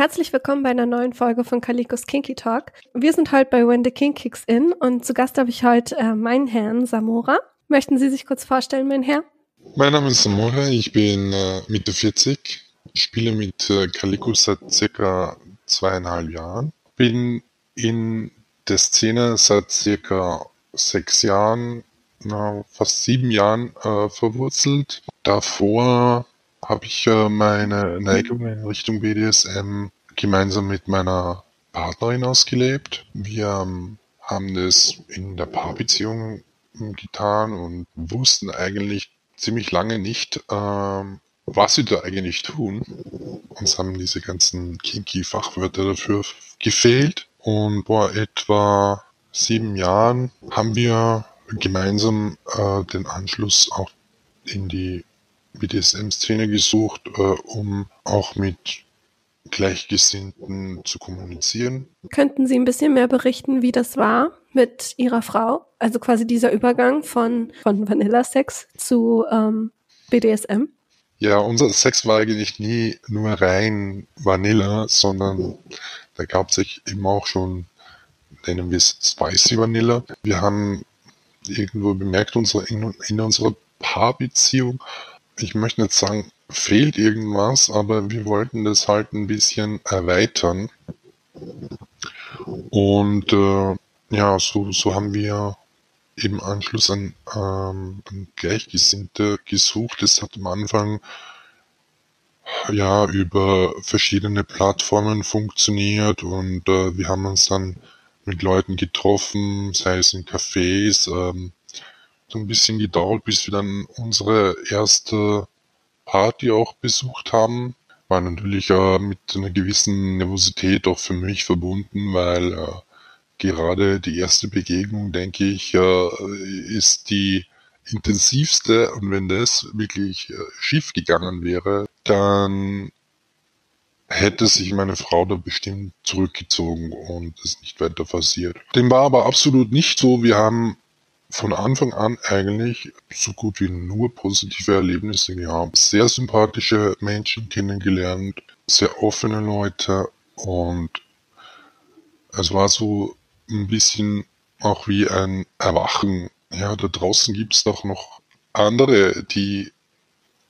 Herzlich willkommen bei einer neuen Folge von Kalikos Kinky Talk. Wir sind heute bei When the King Kicks In und zu Gast habe ich heute äh, meinen Herrn Samora. Möchten Sie sich kurz vorstellen, mein Herr? Mein Name ist Samora, ich bin äh, Mitte 40, spiele mit äh, seit circa zweieinhalb Jahren, bin in der Szene seit circa sechs Jahren, na, fast sieben Jahren äh, verwurzelt. Davor habe ich äh, meine Neigung in Richtung BDSM gemeinsam mit meiner Partnerin ausgelebt. Wir ähm, haben das in der Paarbeziehung ähm, getan und wussten eigentlich ziemlich lange nicht, ähm, was wir da eigentlich tun. Uns haben diese ganzen kinky Fachwörter dafür gefehlt. Und vor etwa sieben Jahren haben wir gemeinsam äh, den Anschluss auch in die BDSM-Szene gesucht, äh, um auch mit Gleichgesinnten zu kommunizieren. Könnten Sie ein bisschen mehr berichten, wie das war mit Ihrer Frau? Also quasi dieser Übergang von, von Vanilla-Sex zu ähm, BDSM? Ja, unser Sex war eigentlich nie nur rein Vanilla, sondern da gab es eben auch schon, nennen wir es Spicy Vanilla. Wir haben irgendwo bemerkt, unsere, in, in unserer Paarbeziehung ich möchte nicht sagen, fehlt irgendwas, aber wir wollten das halt ein bisschen erweitern. Und äh, ja, so, so haben wir eben Anschluss an, ähm, an Gleichgesinnte gesucht. Es hat am Anfang ja über verschiedene Plattformen funktioniert und äh, wir haben uns dann mit Leuten getroffen, sei es in Cafés, ähm, ein bisschen gedauert, bis wir dann unsere erste Party auch besucht haben. War natürlich äh, mit einer gewissen Nervosität auch für mich verbunden, weil äh, gerade die erste Begegnung, denke ich, äh, ist die intensivste und wenn das wirklich äh, schief gegangen wäre, dann hätte sich meine Frau da bestimmt zurückgezogen und es nicht weiter passiert. Dem war aber absolut nicht so. Wir haben von Anfang an eigentlich so gut wie nur positive Erlebnisse gehabt. Sehr sympathische Menschen kennengelernt, sehr offene Leute und es war so ein bisschen auch wie ein Erwachen. Ja, da draußen gibt's doch noch andere, die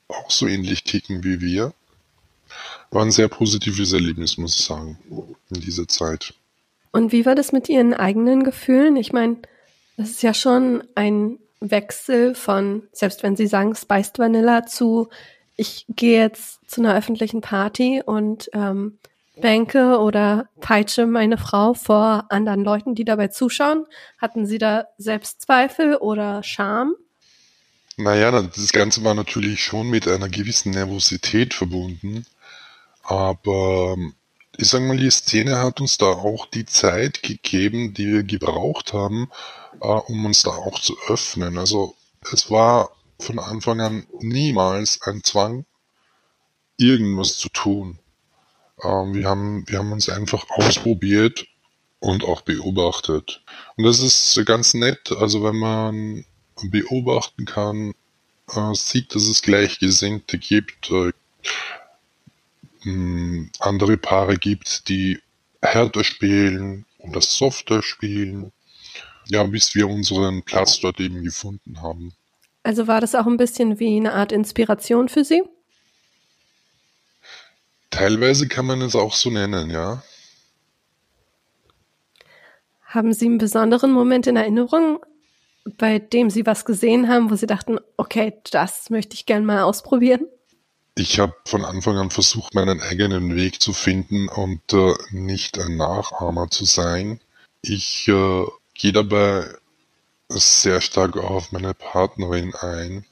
auch so ähnlich ticken wie wir. War ein sehr positives Erlebnis, muss ich sagen, in dieser Zeit. Und wie war das mit Ihren eigenen Gefühlen? Ich meine, das ist ja schon ein Wechsel von, selbst wenn Sie sagen Spiced Vanilla, zu ich gehe jetzt zu einer öffentlichen Party und ähm, bänke oder peitsche meine Frau vor anderen Leuten, die dabei zuschauen. Hatten Sie da Selbstzweifel oder Scham? Naja, das Ganze war natürlich schon mit einer gewissen Nervosität verbunden. Aber ich sag mal, die Szene hat uns da auch die Zeit gegeben, die wir gebraucht haben, äh, um uns da auch zu öffnen. Also es war von Anfang an niemals ein Zwang, irgendwas zu tun. Ähm, wir, haben, wir haben uns einfach ausprobiert und auch beobachtet. Und das ist ganz nett, also wenn man beobachten kann, äh, sieht, dass es Gleichgesinnte gibt, äh, andere Paare gibt, die härter spielen oder softer spielen ja, bis wir unseren Platz dort eben gefunden haben. Also war das auch ein bisschen wie eine Art Inspiration für Sie? Teilweise kann man es auch so nennen, ja. Haben Sie einen besonderen Moment in Erinnerung, bei dem Sie was gesehen haben, wo Sie dachten, okay, das möchte ich gerne mal ausprobieren? Ich habe von Anfang an versucht, meinen eigenen Weg zu finden und äh, nicht ein Nachahmer zu sein. Ich äh, gehe dabei sehr stark auf meine Partnerin ein,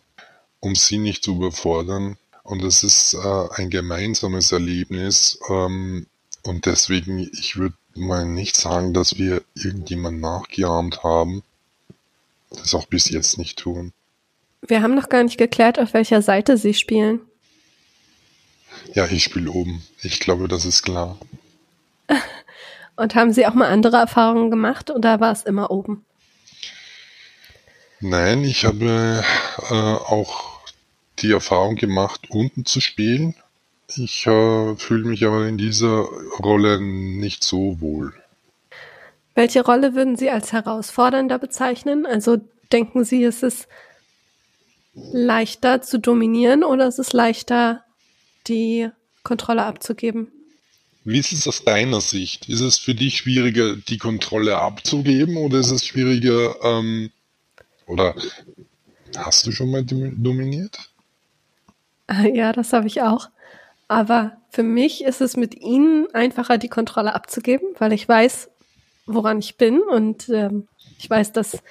um sie nicht zu überfordern. Und es ist äh, ein gemeinsames Erlebnis. Ähm, und deswegen, ich würde mal nicht sagen, dass wir irgendjemand nachgeahmt haben. Das auch bis jetzt nicht tun. Wir haben noch gar nicht geklärt, auf welcher Seite Sie spielen. Ja, ich spiele oben. Ich glaube, das ist klar. Und haben Sie auch mal andere Erfahrungen gemacht oder war es immer oben? Nein, ich habe äh, auch die Erfahrung gemacht, unten zu spielen. Ich äh, fühle mich aber in dieser Rolle nicht so wohl. Welche Rolle würden Sie als herausfordernder bezeichnen? Also denken Sie, ist es leichter zu dominieren oder ist es leichter, die Kontrolle abzugeben? Wie ist es aus deiner Sicht? Ist es für dich schwieriger, die Kontrolle abzugeben oder ist es schwieriger, ähm, oder hast du schon mal dominiert? Ja, das habe ich auch. Aber für mich ist es mit ihnen einfacher, die Kontrolle abzugeben, weil ich weiß, woran ich bin und ähm, ich weiß, dass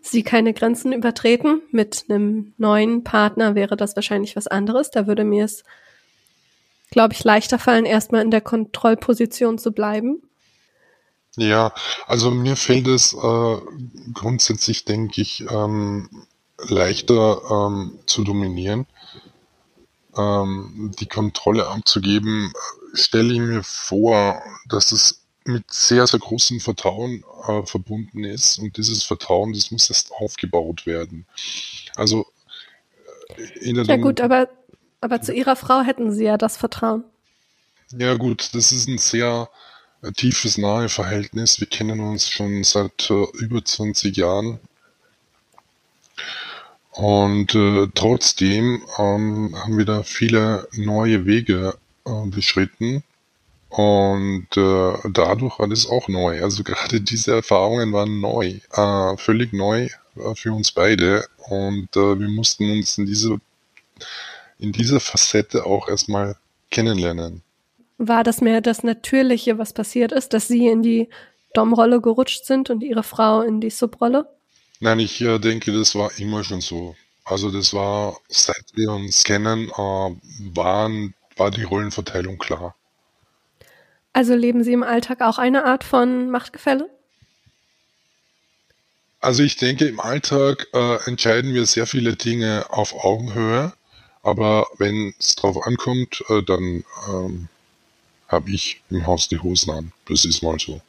sie keine Grenzen übertreten. Mit einem neuen Partner wäre das wahrscheinlich was anderes. Da würde mir es, glaube ich, leichter fallen, erstmal in der Kontrollposition zu bleiben. Ja, also mir fällt es äh, grundsätzlich, denke ich, ähm, leichter ähm, zu dominieren ähm, die Kontrolle abzugeben, stelle ich mir vor, dass es mit sehr, sehr großem Vertrauen äh, verbunden ist und dieses Vertrauen, das muss erst aufgebaut werden. Also äh, in der Ja gut, aber, aber zu Ihrer Frau hätten Sie ja das Vertrauen. Ja gut, das ist ein sehr äh, tiefes, nahe Verhältnis. Wir kennen uns schon seit äh, über 20 Jahren und äh, trotzdem ähm, haben wir da viele neue Wege äh, beschritten. Und äh, dadurch war das auch neu. Also gerade diese Erfahrungen waren neu, äh, völlig neu für uns beide. Und wir mussten uns in diese in dieser Facette auch erstmal kennenlernen. War das mehr das Natürliche, was passiert ist, dass Sie in die Dom-Rolle gerutscht sind und Ihre Frau in die Sub-Rolle? Nein, ich äh, denke, das war immer schon so. Also das war, seit wir uns kennen, äh, waren, war die Rollenverteilung klar. Also leben Sie im Alltag auch eine Art von Machtgefälle? Also ich denke, im Alltag äh, entscheiden wir sehr viele Dinge auf Augenhöhe, aber wenn es drauf ankommt, äh, dann ähm, habe ich im Haus die Hosen an. Das ist mal so.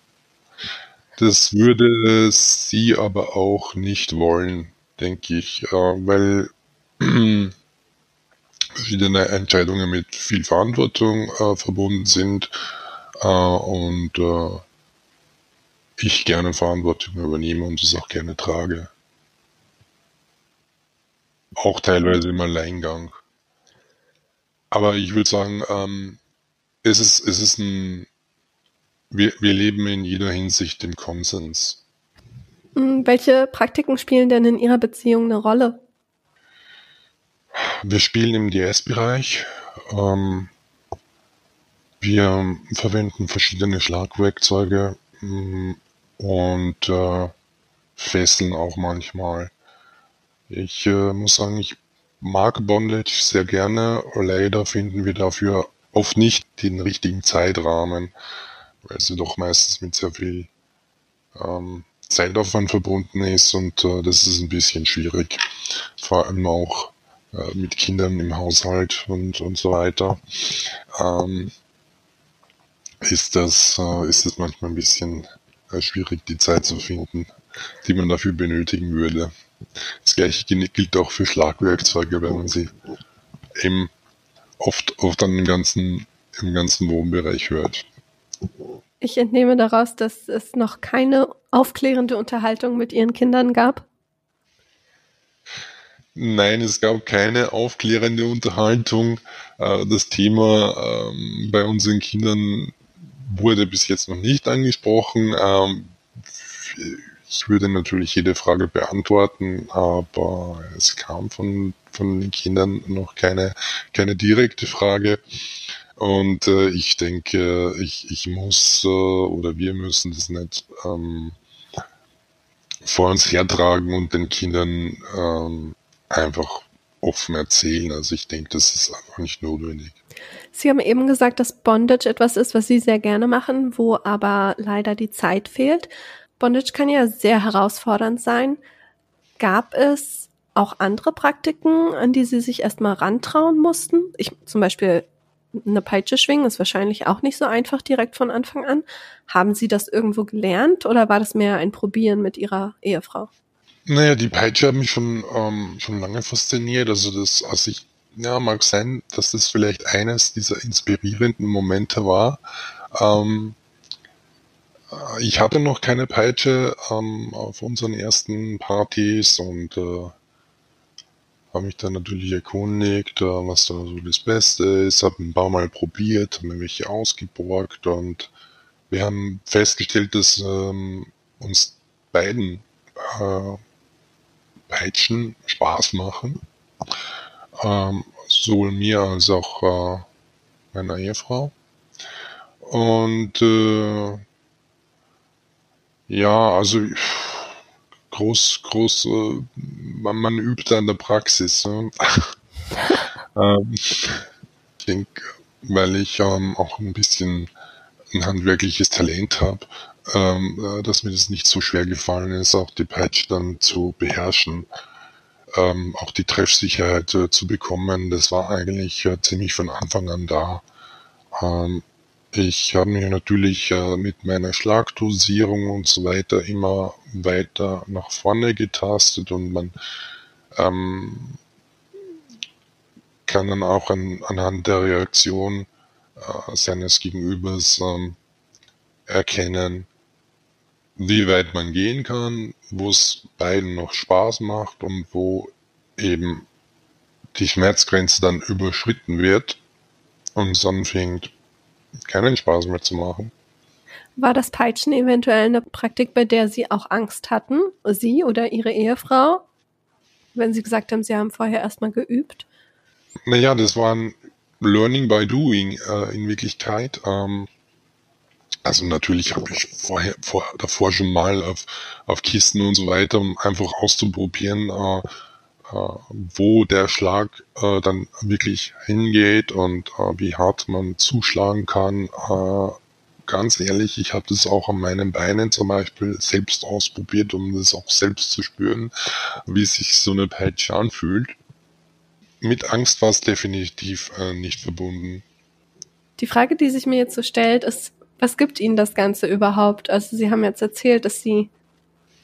Das würde sie aber auch nicht wollen, denke ich, äh, weil verschiedene Entscheidungen mit viel Verantwortung äh, verbunden sind äh, und äh, ich gerne Verantwortung übernehme und es auch gerne trage. Auch teilweise im Alleingang. Aber ich würde sagen, ähm, es ist, es ist ein wir, wir leben in jeder Hinsicht im Konsens. Hm, welche Praktiken spielen denn in Ihrer Beziehung eine Rolle? Wir spielen im DS-Bereich. Ähm, wir verwenden verschiedene Schlagwerkzeuge mm, und äh, fesseln auch manchmal. Ich äh, muss sagen, ich mag Bondage sehr gerne. Leider finden wir dafür oft nicht den richtigen Zeitrahmen weil sie doch meistens mit sehr viel ähm, Zeitaufwand verbunden ist und äh, das ist ein bisschen schwierig. Vor allem auch äh, mit Kindern im Haushalt und, und so weiter. Ähm, ist das, äh, ist das manchmal ein bisschen äh, schwierig, die Zeit zu finden, die man dafür benötigen würde. Das gleiche gilt auch für Schlagwerkzeuge, wenn man sie eben oft, oft dann im ganzen, im ganzen Wohnbereich hört. Ich entnehme daraus, dass es noch keine aufklärende Unterhaltung mit Ihren Kindern gab. Nein, es gab keine aufklärende Unterhaltung. Äh, das Thema ähm, bei unseren Kindern wurde bis jetzt noch nicht angesprochen. Ich würde natürlich jede Frage beantworten, aber es kam von, von den Kindern noch keine, keine direkte Frage. Und äh, ich denke, ich, ich muss äh, oder wir müssen das nicht ähm, vor uns hertragen und den Kindern ähm, einfach offen erzählen. Also ich denke, das ist einfach nicht notwendig. Sie haben eben gesagt, dass Bondage etwas ist, was Sie sehr gerne machen, wo aber leider die Zeit fehlt. Bondage kann ja sehr herausfordernd sein. Gab es auch andere Praktiken, an die Sie sich erstmal rantrauen mussten? Ich zum Beispiel eine Peitsche schwingen ist wahrscheinlich auch nicht so einfach direkt von Anfang an. Haben Sie das irgendwo gelernt oder war das mehr ein Probieren mit Ihrer Ehefrau? Naja, die Peitsche hat mich schon, ähm, schon lange fasziniert. Also das, als ich ja, mag sein, dass das vielleicht eines dieser inspirierenden Momente war. Ähm, äh, ich hatte noch keine Peitsche ähm, auf unseren ersten Partys und äh, habe mich dann natürlich erkundigt, äh, was da so das Beste ist, habe ein paar Mal probiert, habe mir welche ausgeborgt und wir haben festgestellt, dass ähm, uns beiden äh, Peitschen Spaß machen. Ähm, sowohl mir als auch äh, meiner Ehefrau. Und äh, ja, also groß, groß, äh, man, man übt an der Praxis. Ne? ähm, ich denke, weil ich ähm, auch ein bisschen ein handwerkliches Talent habe, ähm, äh, dass mir das nicht so schwer gefallen ist, auch die Patch dann zu beherrschen, ähm, auch die Treffsicherheit äh, zu bekommen. Das war eigentlich äh, ziemlich von Anfang an da. Ähm, ich habe mich natürlich äh, mit meiner Schlagdosierung und so weiter immer weiter nach vorne getastet und man ähm, kann dann auch an, anhand der Reaktion äh, seines Gegenübers ähm, erkennen, wie weit man gehen kann, wo es beiden noch Spaß macht und wo eben die Schmerzgrenze dann überschritten wird und es anfängt keinen Spaß mehr zu machen. War das Peitschen eventuell eine Praktik, bei der Sie auch Angst hatten, Sie oder Ihre Ehefrau, wenn Sie gesagt haben, Sie haben vorher erstmal geübt? Naja, das war ein Learning by Doing äh, in Wirklichkeit. Ähm, also natürlich habe ich vorher, vor, davor schon mal auf, auf Kisten und so weiter, um einfach auszuprobieren, äh, wo der Schlag äh, dann wirklich hingeht und äh, wie hart man zuschlagen kann. Äh, ganz ehrlich, ich habe das auch an meinen Beinen zum Beispiel selbst ausprobiert, um das auch selbst zu spüren, wie sich so eine Peitsche anfühlt. Mit Angst war es definitiv äh, nicht verbunden. Die Frage, die sich mir jetzt so stellt, ist, was gibt Ihnen das Ganze überhaupt? Also Sie haben jetzt erzählt, dass Sie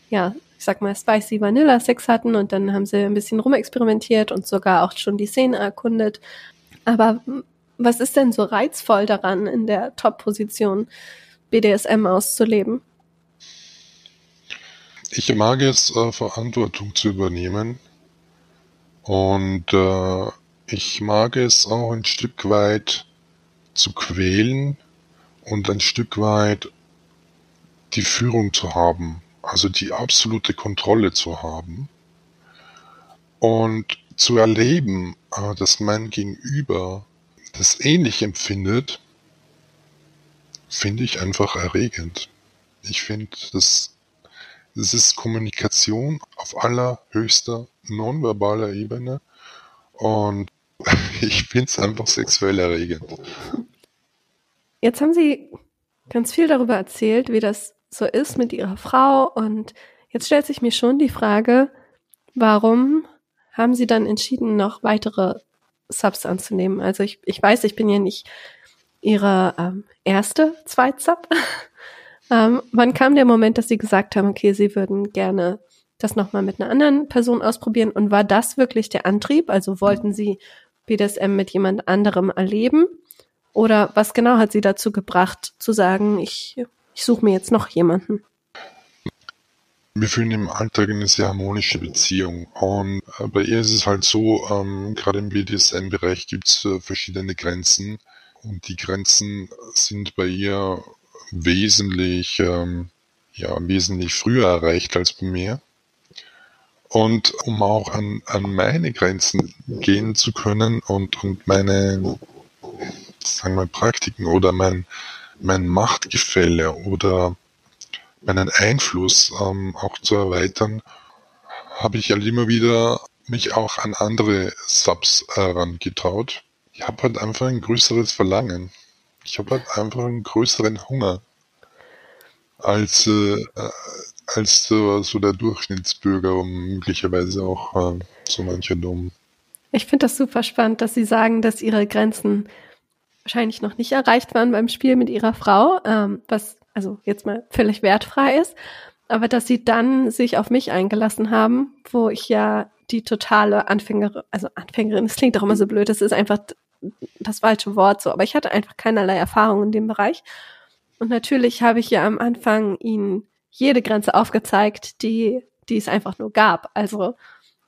ja ich sag mal, Spicy Vanilla Sex hatten und dann haben sie ein bisschen rumexperimentiert und sogar auch schon die Szene erkundet. Aber was ist denn so reizvoll daran, in der Top-Position BDSM auszuleben? Ich mag es, äh, Verantwortung zu übernehmen. Und äh, ich mag es auch ein Stück weit zu quälen und ein Stück weit die Führung zu haben also die absolute Kontrolle zu haben und zu erleben, äh, dass mein Gegenüber das ähnlich empfindet, finde ich einfach erregend. Ich finde, das, das ist Kommunikation auf allerhöchster nonverbaler Ebene und ich finde es einfach sexuell erregend. Jetzt haben Sie ganz viel darüber erzählt, wie das so ist mit ihrer Frau. Und jetzt stellt sich mir schon die Frage, warum haben sie dann entschieden, noch weitere Subs anzunehmen? Also ich, ich weiß, ich bin ja nicht ihre ähm, erste Zweitsub. ähm, wann kam der Moment, dass sie gesagt haben, okay, sie würden gerne das nochmal mit einer anderen Person ausprobieren? Und war das wirklich der Antrieb? Also wollten sie BDSM mit jemand anderem erleben? Oder was genau hat sie dazu gebracht, zu sagen, ich ich suche mir jetzt noch jemanden. Wir führen im Alltag eine sehr harmonische Beziehung. Und äh, bei ihr ist es halt so, ähm, gerade im BDSM-Bereich gibt es äh, verschiedene Grenzen. Und die Grenzen sind bei ihr wesentlich, ähm, ja, wesentlich früher erreicht als bei mir. Und um auch an, an meine Grenzen gehen zu können und, und meine, sagen wir, Praktiken oder mein, mein Machtgefälle oder meinen Einfluss ähm, auch zu erweitern, habe ich halt immer wieder mich auch an andere Subs herangetraut. Ich habe halt einfach ein größeres Verlangen. Ich habe halt einfach einen größeren Hunger als äh, als so, so der Durchschnittsbürger und möglicherweise auch äh, so mancher dumm. Ich finde das super spannend, dass Sie sagen, dass Ihre Grenzen wahrscheinlich noch nicht erreicht waren beim Spiel mit ihrer Frau, ähm, was also jetzt mal völlig wertfrei ist, aber dass sie dann sich auf mich eingelassen haben, wo ich ja die totale Anfängerin, also Anfängerin, das klingt doch immer so blöd, das ist einfach das falsche Wort so, aber ich hatte einfach keinerlei Erfahrung in dem Bereich. Und natürlich habe ich ja am Anfang ihnen jede Grenze aufgezeigt, die, die es einfach nur gab. Also,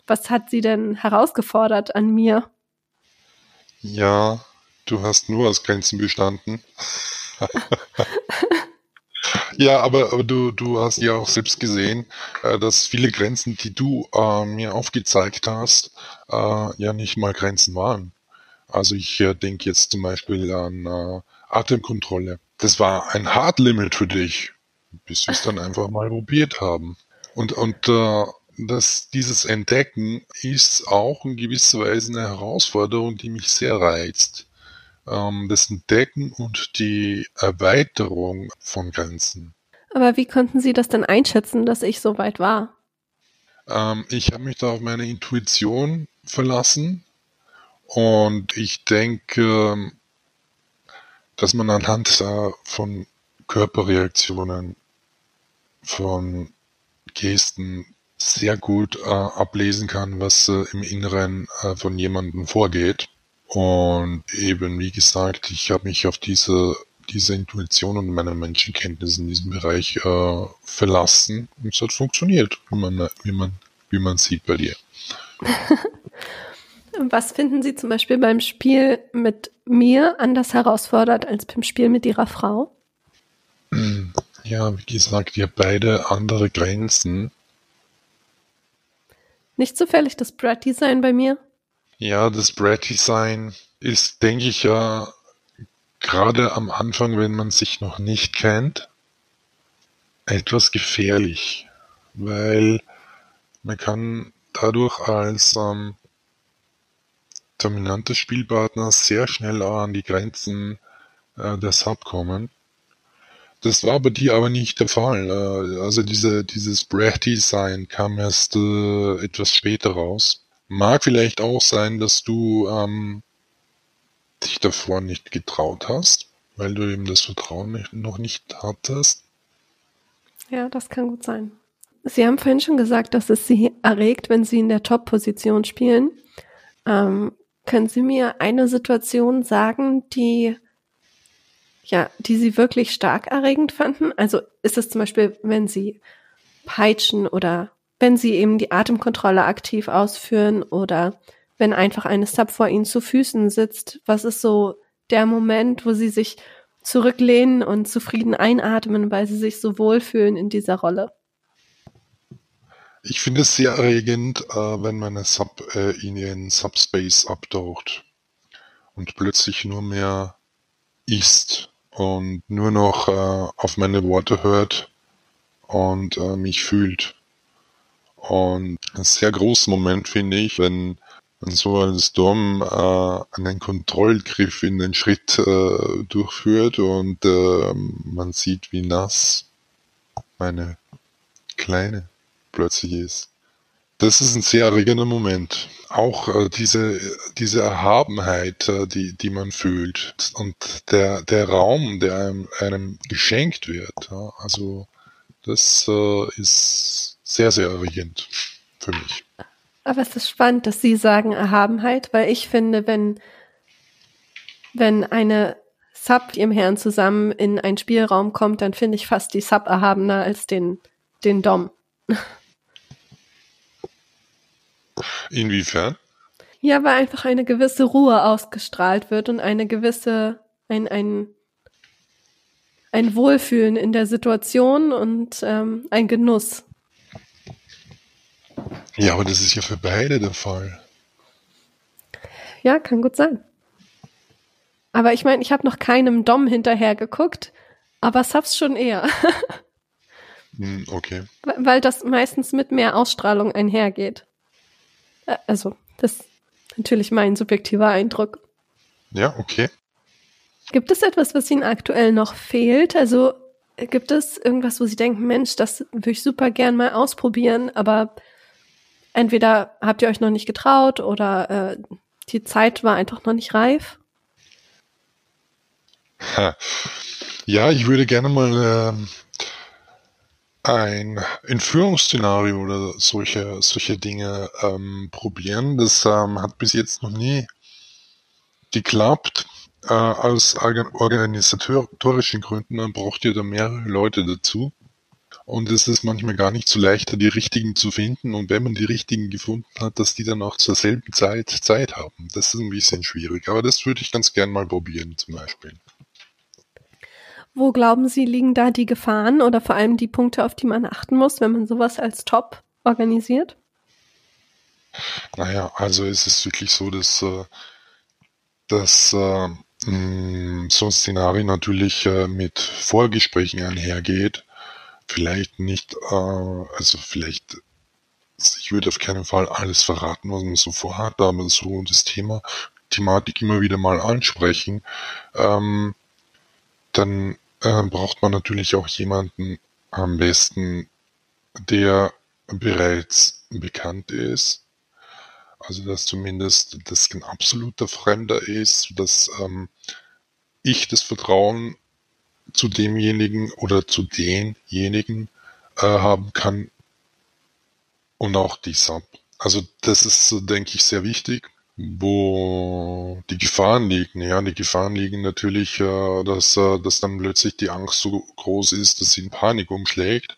was hat sie denn herausgefordert an mir? Ja, du hast nur aus Grenzen bestanden. ja, aber, aber du, du hast ja auch selbst gesehen, äh, dass viele Grenzen, die du äh, mir aufgezeigt hast, äh, ja nicht mal Grenzen waren. Also ich äh, denke jetzt zum Beispiel an äh, Atemkontrolle. Das war ein Hard Limit für dich, bis wir es dann einfach mal probiert haben. Und, und äh, das, dieses Entdecken ist auch in gewisser Weise eine Herausforderung, die mich sehr reizt. Ähm, das Entdecken und die Erweiterung von Grenzen. Aber wie konnten Sie das denn einschätzen, dass ich so weit war? Ähm, ich habe mich da auf meine Intuition verlassen und ich denke, dass man anhand von Körperreaktionen, von Gesten sehr gut äh, ablesen kann, was äh, im Inneren äh, von jemandem vorgeht. Und eben, wie gesagt, ich habe mich auf diese, diese Intuition und meine Menschenkenntnis in diesem Bereich äh, verlassen und es hat funktioniert, wie man, wie man, wie man sieht bei dir. Was finden Sie zum Beispiel beim Spiel mit mir anders herausfordert als beim Spiel mit Ihrer Frau? Ja, wie gesagt, ihr beide andere Grenzen. Nicht zufällig das Brad-Design bei mir? Ja, das Brad-Design ist, denke ich, ja gerade am Anfang, wenn man sich noch nicht kennt, etwas gefährlich, weil man kann dadurch als ähm, dominanter Spielpartner sehr schnell an die Grenzen äh, der Sub kommen. Das war bei dir aber nicht der Fall. Äh, also diese, dieses Breath-Design kam erst äh, etwas später raus. Mag vielleicht auch sein, dass du ähm, dich davor nicht getraut hast, weil du eben das Vertrauen nicht, noch nicht hattest. Ja, das kann gut sein. Sie haben vorhin schon gesagt, dass es Sie erregt, wenn Sie in der Top-Position spielen. Ähm, können Sie mir eine Situation sagen, die ja, die Sie wirklich stark erregend fanden? Also ist es zum Beispiel, wenn Sie peitschen oder wenn Sie eben die Atemkontrolle aktiv ausführen oder wenn einfach eine Sub vor Ihnen zu Füßen sitzt? Was ist so der Moment, wo Sie sich zurücklehnen und zufrieden einatmen, weil Sie sich so wohlfühlen in dieser Rolle? Ich finde es sehr erregend, äh, wenn meine Sub äh, in ihren Subspace abtaucht und plötzlich nur mehr ist und nur noch äh, auf meine Worte hört und äh, mich fühlt. Und ein sehr großer Moment finde ich, wenn so als Dom äh, einen Kontrollgriff in den Schritt äh, durchführt und äh, man sieht, wie nass meine kleine plötzlich ist. Das ist ein sehr erregender Moment. Auch äh, diese, diese Erhabenheit, äh, die, die man fühlt und der, der Raum, der einem, einem geschenkt wird. Ja, also das äh, ist sehr, sehr erregend für mich. Aber es ist spannend, dass Sie sagen Erhabenheit, weil ich finde, wenn, wenn eine Sub mit ihrem Herrn zusammen in einen Spielraum kommt, dann finde ich fast die Sub erhabener als den, den Dom. Inwiefern? Ja, weil einfach eine gewisse Ruhe ausgestrahlt wird und eine gewisse, ein, ein, ein Wohlfühlen in der Situation und ähm, ein Genuss. Ja, aber das ist ja für beide der Fall. Ja, kann gut sein. Aber ich meine, ich habe noch keinem Dom hinterher geguckt, aber Subs schon eher. Hm, okay. Weil das meistens mit mehr Ausstrahlung einhergeht. Äh, also, das ist natürlich mein subjektiver Eindruck. Ja, okay. Gibt es etwas, was Ihnen aktuell noch fehlt? Also gibt es irgendwas, wo Sie denken, Mensch, das würde ich super gern mal ausprobieren, aber entweder habt ihr euch noch nicht getraut oder äh, die Zeit war einfach noch nicht reif? Ja, ich würde gerne mal ähm, ein Entführungsszenario oder solche, solche Dinge ähm, probieren. Das ähm, hat bis jetzt noch nie geklappt. Äh, aus organisatorischen Gründen braucht ihr da mehrere Leute dazu. Und es ist manchmal gar nicht so leicht, die richtigen zu finden. Und wenn man die richtigen gefunden hat, dass die dann auch zur selben Zeit Zeit haben. Das ist ein bisschen schwierig. Aber das würde ich ganz gern mal probieren, zum Beispiel. Wo glauben Sie, liegen da die Gefahren oder vor allem die Punkte, auf die man achten muss, wenn man sowas als Top organisiert? Naja, also es ist wirklich so, dass, äh, dass äh, so ein Szenario natürlich äh, mit Vorgesprächen einhergeht. Vielleicht nicht, äh, also vielleicht, ich würde auf keinen Fall alles verraten, was man so vorhat, aber so das Thema, Thematik immer wieder mal ansprechen. Ähm, dann äh, braucht man natürlich auch jemanden am besten, der bereits bekannt ist. Also dass zumindest das ein absoluter Fremder ist, dass ähm, ich das Vertrauen zu demjenigen oder zu denjenigen äh, haben kann und auch die Sub. Also das ist, denke ich, sehr wichtig. Wo die Gefahren liegen, ja, die Gefahren liegen natürlich, äh, dass, äh, dass dann plötzlich die Angst so groß ist, dass sie in Panik umschlägt.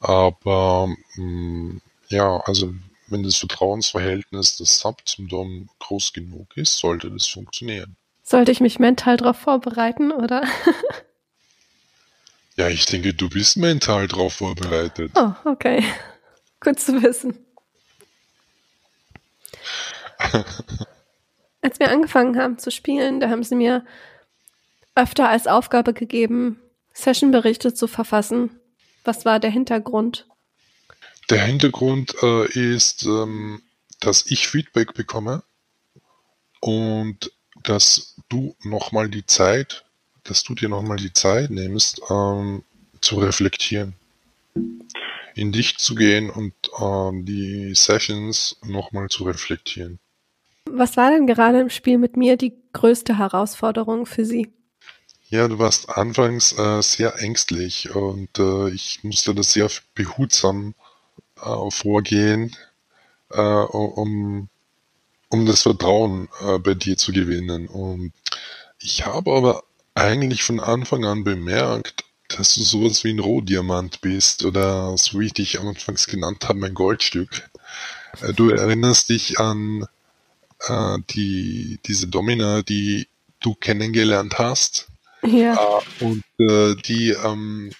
Aber mh, mm, ja, also wenn das Vertrauensverhältnis des Sub zum Dom groß genug ist, sollte das funktionieren. Sollte ich mich mental darauf vorbereiten, oder? ja, ich denke, du bist mental darauf vorbereitet. Oh, okay. Gut zu wissen. Als wir angefangen haben zu spielen, da haben sie mir öfter als Aufgabe gegeben, Sessionberichte zu verfassen. Was war der Hintergrund? Der Hintergrund äh, ist, ähm, dass ich Feedback bekomme und dass du nochmal die Zeit, dass du dir nochmal die Zeit nimmst, ähm, zu reflektieren in dich zu gehen und äh, die Sessions nochmal zu reflektieren. Was war denn gerade im Spiel mit mir die größte Herausforderung für Sie? Ja, du warst anfangs äh, sehr ängstlich und äh, ich musste das sehr behutsam äh, vorgehen, äh, um, um das Vertrauen äh, bei dir zu gewinnen. Und ich habe aber eigentlich von Anfang an bemerkt, dass du sowas wie ein Rohdiamant bist oder so wie ich dich anfangs genannt habe, ein Goldstück. Äh, du erinnerst dich an äh, die, diese Domina, die du kennengelernt hast. Ja. Äh, und äh, die ähm,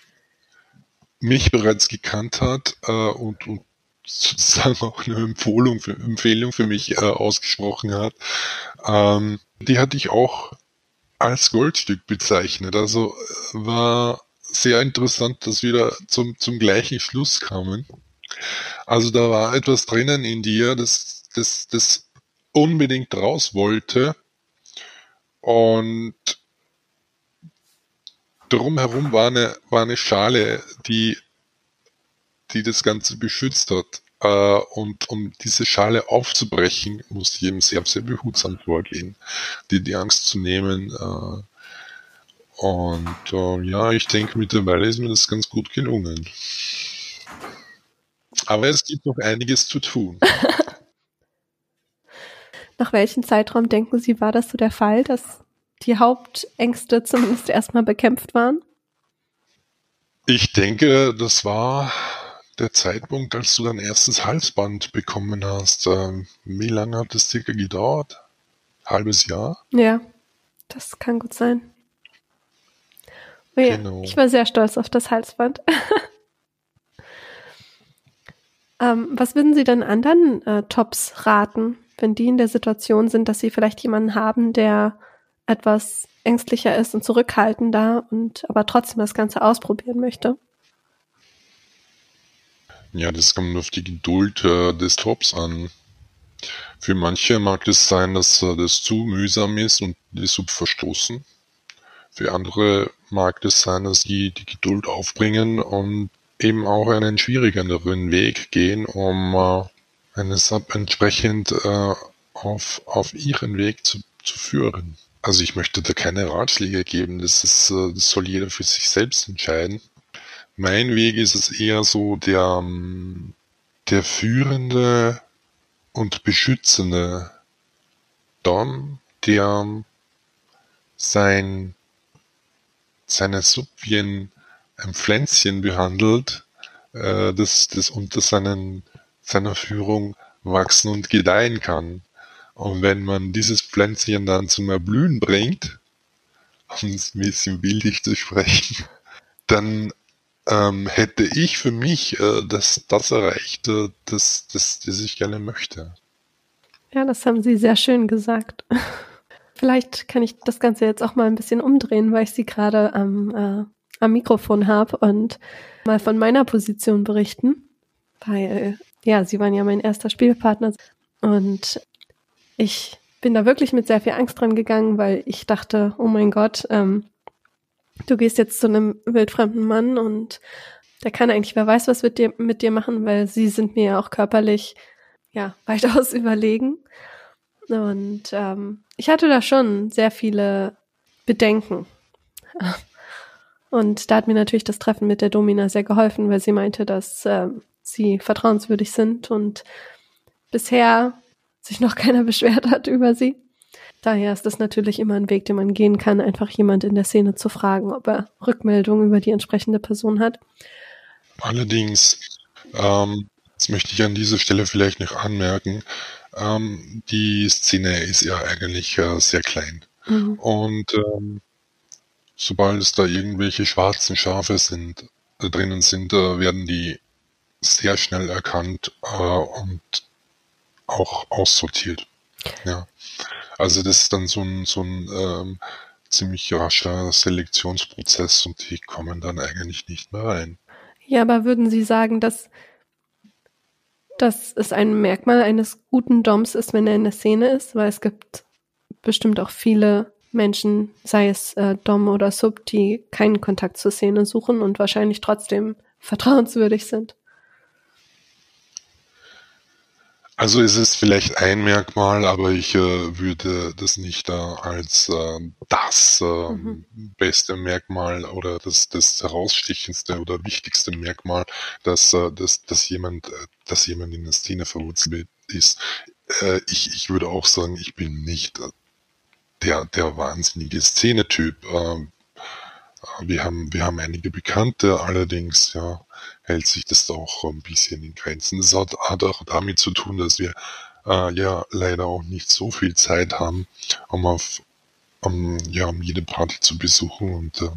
mich bereits gekannt hat äh, und, und sozusagen auch eine Empfehlung für, Empfehlung für mich äh, ausgesprochen hat. Ähm, die hatte ich auch als Goldstück bezeichnet. Also äh, war sehr interessant, dass wir da zum, zum gleichen Schluss kamen. Also da war etwas drinnen in dir, das, das, das unbedingt raus wollte. Und drumherum war eine, war eine Schale, die, die das Ganze beschützt hat. Äh, und um diese Schale aufzubrechen, musste ich eben sehr, sehr behutsam vorgehen, dir die Angst zu nehmen, äh, und äh, ja, ich denke, mittlerweile ist mir das ganz gut gelungen. Aber es gibt noch einiges zu tun. Nach welchem Zeitraum denken Sie, war das so der Fall, dass die Hauptängste zumindest erstmal bekämpft waren? Ich denke, das war der Zeitpunkt, als du dein erstes Halsband bekommen hast. Ähm, wie lange hat das circa gedauert? Halbes Jahr? Ja, das kann gut sein. Oh ja, genau. Ich war sehr stolz auf das Halsband. ähm, was würden Sie denn anderen äh, Tops raten, wenn die in der Situation sind, dass sie vielleicht jemanden haben, der etwas ängstlicher ist und zurückhaltender und aber trotzdem das Ganze ausprobieren möchte? Ja, das kommt auf die Geduld äh, des Tops an. Für manche mag es sein, dass äh, das zu mühsam ist und die Sub verstoßen. Für andere mag es sein, dass sie die Geduld aufbringen und eben auch einen schwierigeren Weg gehen, um äh, eine Sub entsprechend äh, auf, auf ihren Weg zu, zu führen. Also ich möchte da keine Ratschläge geben, das, ist, äh, das soll jeder für sich selbst entscheiden. Mein Weg ist es eher so der, ähm, der führende und beschützende Dom, der sein, seine Sub wie ein, ein Pflänzchen behandelt, äh, das, das unter seinen, seiner Führung wachsen und gedeihen kann. Und wenn man dieses Pflänzchen dann zum Erblühen bringt, um es ein bisschen bildlich zu sprechen, dann ähm, hätte ich für mich äh, das, das erreicht, äh, das, das, das ich gerne möchte. Ja, das haben Sie sehr schön gesagt. Vielleicht kann ich das Ganze jetzt auch mal ein bisschen umdrehen, weil ich Sie gerade am, äh, am Mikrofon habe und mal von meiner Position berichten. Weil, ja, Sie waren ja mein erster Spielpartner und ich bin da wirklich mit sehr viel Angst dran gegangen, weil ich dachte, oh mein Gott, ähm, du gehst jetzt zu einem wildfremden Mann und der kann eigentlich, wer weiß, was wird dir, mit dir machen, weil sie sind mir ja auch körperlich ja weitaus überlegen. Und ähm, ich hatte da schon sehr viele Bedenken. Und da hat mir natürlich das Treffen mit der Domina sehr geholfen, weil sie meinte, dass äh, sie vertrauenswürdig sind und bisher sich noch keiner beschwert hat über sie. Daher ist das natürlich immer ein Weg, den man gehen kann, einfach jemand in der Szene zu fragen, ob er Rückmeldungen über die entsprechende Person hat. Allerdings, ähm, das möchte ich an dieser Stelle vielleicht noch anmerken, ähm, die Szene ist ja eigentlich äh, sehr klein. Mhm. Und ähm, sobald es da irgendwelche schwarzen Schafe sind, äh, drinnen sind, äh, werden die sehr schnell erkannt äh, und auch aussortiert. Ja. Also das ist dann so ein, so ein ähm, ziemlich rascher Selektionsprozess und die kommen dann eigentlich nicht mehr rein. Ja, aber würden Sie sagen, dass, dass es ein Merkmal eines guten Doms ist, wenn er in der Szene ist? Weil es gibt bestimmt auch viele Menschen, sei es äh, Dom oder Sub, die keinen Kontakt zur Szene suchen und wahrscheinlich trotzdem vertrauenswürdig sind. Also es ist vielleicht ein Merkmal, aber ich äh, würde das nicht äh, als äh, das äh, mhm. beste Merkmal oder das, das herausstechendste oder wichtigste Merkmal, dass, äh, dass, dass jemand, äh, dass jemand in der Szene verwurzelt ist. Äh, ich, ich würde auch sagen, ich bin nicht der, der wahnsinnige Szenetyp. Äh, wir haben, wir haben einige Bekannte, allerdings, ja, hält sich das auch ein bisschen in Grenzen. Das hat, hat auch damit zu tun, dass wir äh, ja leider auch nicht so viel Zeit haben, um auf um, ja, um jede Party zu besuchen und äh,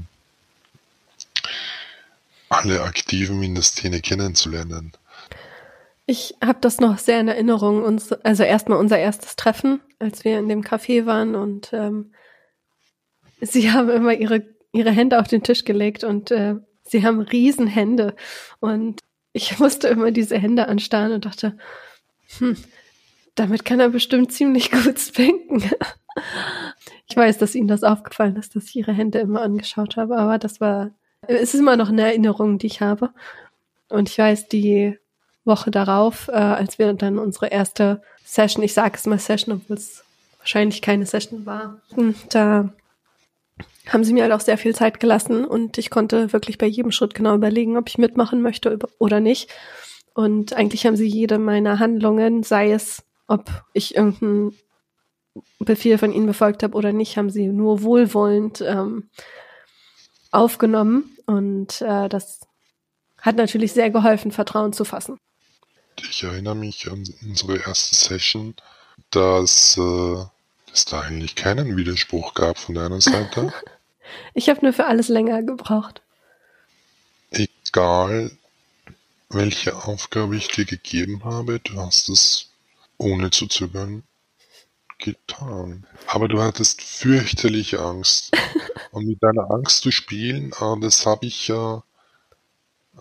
alle Aktiven in der Szene kennenzulernen. Ich habe das noch sehr in Erinnerung. Uns, also erstmal unser erstes Treffen, als wir in dem Café waren und ähm, sie haben immer ihre ihre Hände auf den Tisch gelegt und äh, sie haben Riesenhände. Und ich musste immer diese Hände anstarren und dachte, hm, damit kann er bestimmt ziemlich gut spanken. ich weiß, dass ihnen das aufgefallen ist, dass ich ihre Hände immer angeschaut habe, aber das war, es ist immer noch eine Erinnerung, die ich habe. Und ich weiß, die Woche darauf, äh, als wir dann unsere erste Session, ich sage es mal Session, obwohl es wahrscheinlich keine Session war, da haben sie mir halt auch sehr viel Zeit gelassen und ich konnte wirklich bei jedem Schritt genau überlegen, ob ich mitmachen möchte oder nicht. Und eigentlich haben sie jede meiner Handlungen, sei es, ob ich irgendeinen Befehl von ihnen befolgt habe oder nicht, haben sie nur wohlwollend ähm, aufgenommen. Und äh, das hat natürlich sehr geholfen, Vertrauen zu fassen. Ich erinnere mich an unsere erste Session, dass äh, es da eigentlich keinen Widerspruch gab von deiner Seite. Ich habe nur für alles länger gebraucht. Egal, welche Aufgabe ich dir gegeben habe, du hast es ohne zu zögern getan. Aber du hattest fürchterliche Angst. Und mit deiner Angst zu spielen, äh, das habe ich ja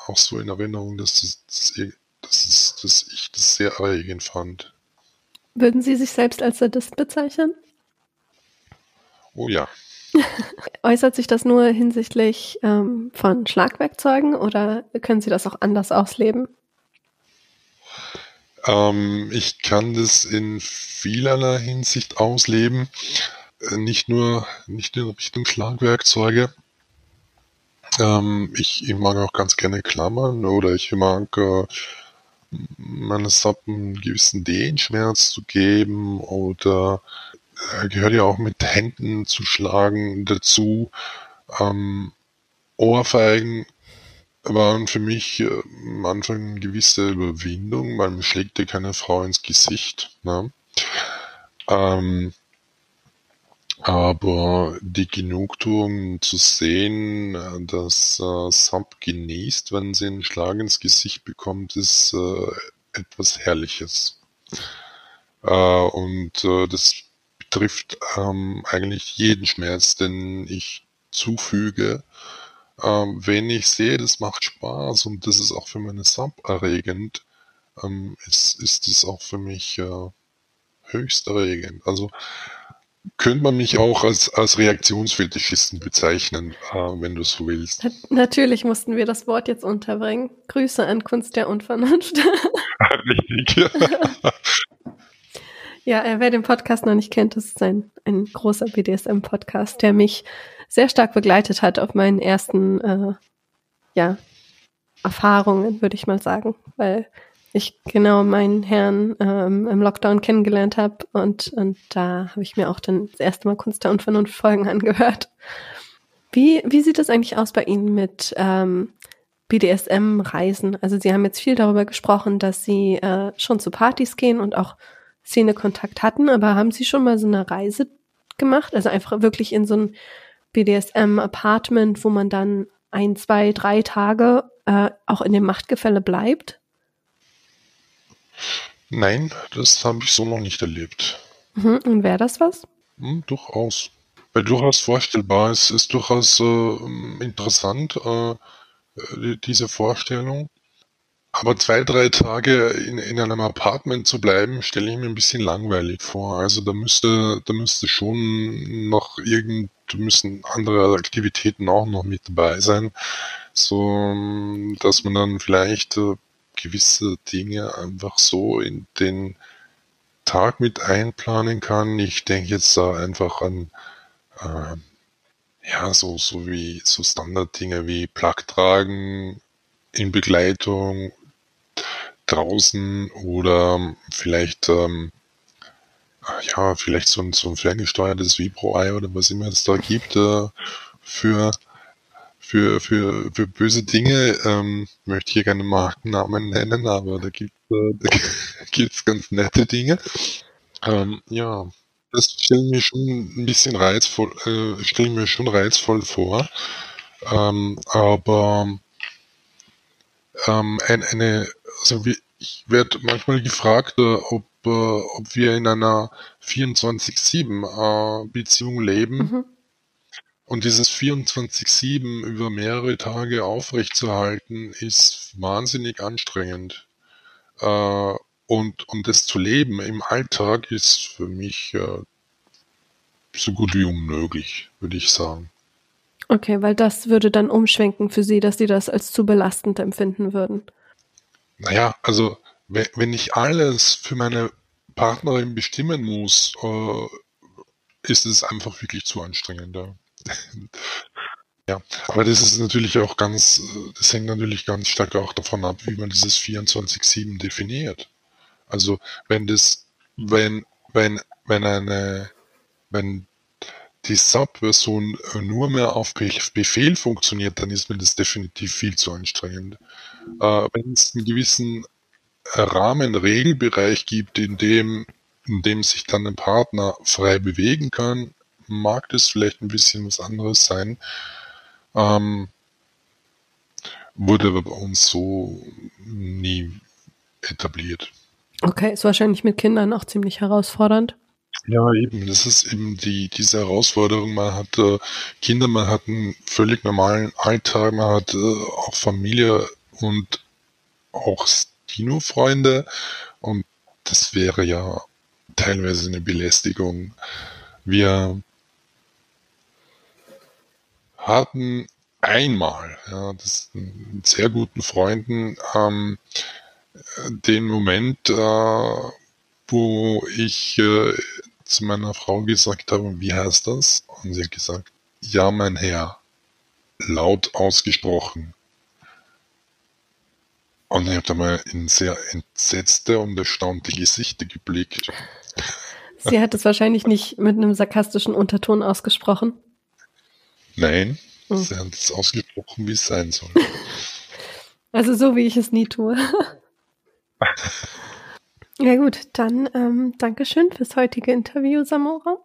auch so in Erinnerung, dass, das, dass, dass ich das sehr erregend fand. Würden Sie sich selbst als Sadist bezeichnen? Oh ja. Äußert sich das nur hinsichtlich ähm, von Schlagwerkzeugen oder können Sie das auch anders ausleben? Ähm, ich kann das in vielerlei Hinsicht ausleben. Äh, nicht nur, nicht in Richtung Schlagwerkzeuge. Ähm, ich, ich mag auch ganz gerne Klammern oder ich mag äh, meiner Sub einen gewissen Dehnschmerz zu geben oder äh, gehört ja auch mit Händen zu schlagen dazu. Ähm, Ohrfeigen waren für mich äh, am Anfang eine gewisse Überwindung, weil man schlägt dir keine Frau ins Gesicht. Ne? Ähm, aber die Genugtuung zu sehen, äh, dass äh, Sub genießt, wenn sie einen Schlag ins Gesicht bekommt, ist äh, etwas Herrliches. Äh, und äh, das betrifft ähm, eigentlich jeden Schmerz, den ich zufüge. Ähm, wenn ich sehe, das macht Spaß und das ist auch für meine Sub erregend, ähm, ist, ist es auch für mich äh, höchst erregend. Also könnte man mich auch als, als Reaktionsfetischisten bezeichnen, äh, wenn du so willst. Natürlich mussten wir das Wort jetzt unterbringen. Grüße an Kunst der Unvernunft. Richtig, ja. äh, wer den Podcast noch nicht kennt, das ist ein, ein großer BDSM-Podcast, der mich sehr stark begleitet hat auf meinen ersten äh, ja, Erfahrungen, würde ich mal sagen. Weil ich genau meinen Herrn ähm, im Lockdown kennengelernt habe und, und da habe ich mir auch dann das erste Mal Kunst der Unvernunft Folgen angehört. Wie, wie sieht es eigentlich aus bei Ihnen mit ähm, BDSM-Reisen? Also Sie haben jetzt viel darüber gesprochen, dass Sie äh, schon zu Partys gehen und auch Szene-Kontakt hatten, aber haben Sie schon mal so eine Reise gemacht? Also einfach wirklich in so ein BDSM-Apartment, wo man dann ein, zwei, drei Tage äh, auch in dem Machtgefälle bleibt? Nein, das habe ich so noch nicht erlebt. Mhm. Und wäre das was? Hm, durchaus. Weil durchaus vorstellbar. Es ist durchaus äh, interessant, äh, äh, diese Vorstellung. Aber zwei, drei Tage in, in einem Apartment zu bleiben, stelle ich mir ein bisschen langweilig vor. Also da müsste, da müsste schon noch irgend, müssen andere Aktivitäten auch noch mit dabei sein. So, dass man dann vielleicht äh, gewisse Dinge einfach so in den Tag mit einplanen kann. Ich denke jetzt da einfach an äh, ja so so wie so Standarddinge wie Plug tragen in Begleitung draußen oder vielleicht ähm, ja vielleicht so ein, so ein ferngesteuertes Vibro-Ei oder was immer es da gibt äh, für für, für, für böse Dinge, ähm, möchte hier keine Markennamen nennen, aber da gibt äh, gibt's ganz nette Dinge. Ähm, ja, das stelle mir schon ein bisschen reizvoll, äh, stelle mir schon reizvoll vor. Ähm, aber ähm, eine, eine also wie, ich werde manchmal gefragt, äh, ob, äh, ob wir in einer 24-7 äh, Beziehung leben. Mhm und dieses 24-7 über mehrere Tage aufrechtzuerhalten, ist wahnsinnig anstrengend. Äh, und, und das zu leben im Alltag ist für mich äh, so gut wie unmöglich, würde ich sagen. Okay, weil das würde dann umschwenken für Sie, dass Sie das als zu belastend empfinden würden. Naja, also wenn ich alles für meine Partnerin bestimmen muss, äh, ist es einfach wirklich zu anstrengend. Ja. Aber das ist natürlich auch ganz, das hängt natürlich ganz stark auch davon ab, wie man dieses 24-7 definiert. Also wenn das, wenn, wenn, wenn eine, wenn die Sub-Version nur mehr auf Befehl funktioniert, dann ist mir das definitiv viel zu anstrengend. Äh, wenn es einen gewissen Rahmen, Regelbereich gibt, in dem, in dem sich dann ein Partner frei bewegen kann, mag das vielleicht ein bisschen was anderes sein. Ähm, wurde aber bei uns so nie etabliert. Okay, ist wahrscheinlich mit Kindern auch ziemlich herausfordernd. Ja, eben. Das ist eben die, diese Herausforderung. Man hat äh, Kinder, man hat einen völlig normalen Alltag, man hat äh, auch Familie und auch Dino-Freunde. Und das wäre ja teilweise eine Belästigung. Wir hatten einmal, ja, das mit sehr guten Freunden, ähm, den Moment, äh, wo ich äh, zu meiner Frau gesagt habe, wie heißt das? Und sie hat gesagt, ja, mein Herr. laut ausgesprochen. Und ich habe da mal in sehr entsetzte und erstaunte Gesichter geblickt. Sie hat es wahrscheinlich nicht mit einem sarkastischen Unterton ausgesprochen. Nein, hm. sie hat es ausgesprochen, wie es sein soll. Also so, wie ich es nie tue. ja gut, dann ähm, Dankeschön fürs heutige Interview, Samora.